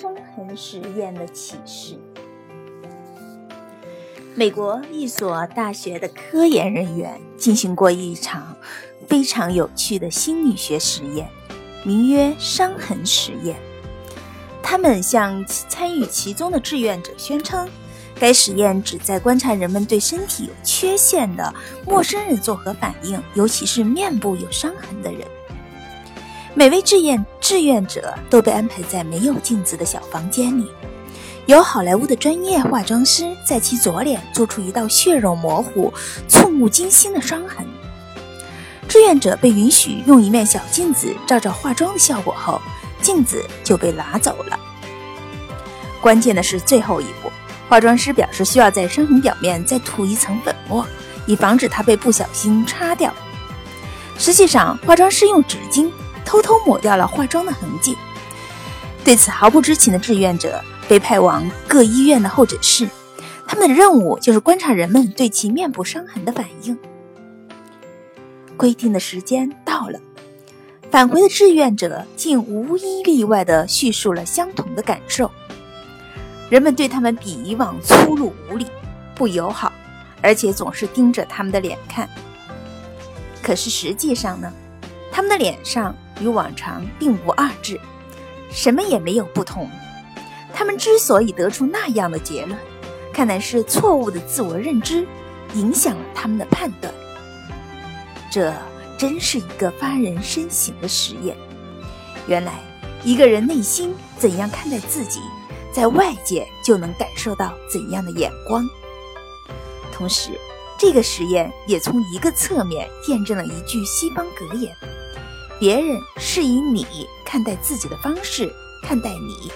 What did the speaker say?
伤痕实验的启示。美国一所大学的科研人员进行过一场非常有趣的心理学实验，名曰“伤痕实验”。他们向参与其中的志愿者宣称，该实验旨在观察人们对身体有缺陷的陌生人作何反应，尤其是面部有伤痕的人。每位志愿志愿者都被安排在没有镜子的小房间里。由好莱坞的专业化妆师在其左脸做出一道血肉模糊、触目惊心的伤痕。志愿者被允许用一面小镜子照照化妆的效果后，镜子就被拿走了。关键的是最后一步，化妆师表示需要在伤痕表面再涂一层粉末，以防止它被不小心擦掉。实际上，化妆师用纸巾偷偷抹掉了化妆的痕迹。对此毫不知情的志愿者。被派往各医院的候诊室，他们的任务就是观察人们对其面部伤痕的反应。规定的时间到了，返回的志愿者竟无一例外地叙述了相同的感受。人们对他们比以往粗鲁无礼、不友好，而且总是盯着他们的脸看。可是实际上呢，他们的脸上与往常并无二致，什么也没有不同。他们之所以得出那样的结论，看来是错误的自我认知影响了他们的判断。这真是一个发人深省的实验。原来，一个人内心怎样看待自己，在外界就能感受到怎样的眼光。同时，这个实验也从一个侧面验证了一句西方格言：别人是以你看待自己的方式看待你。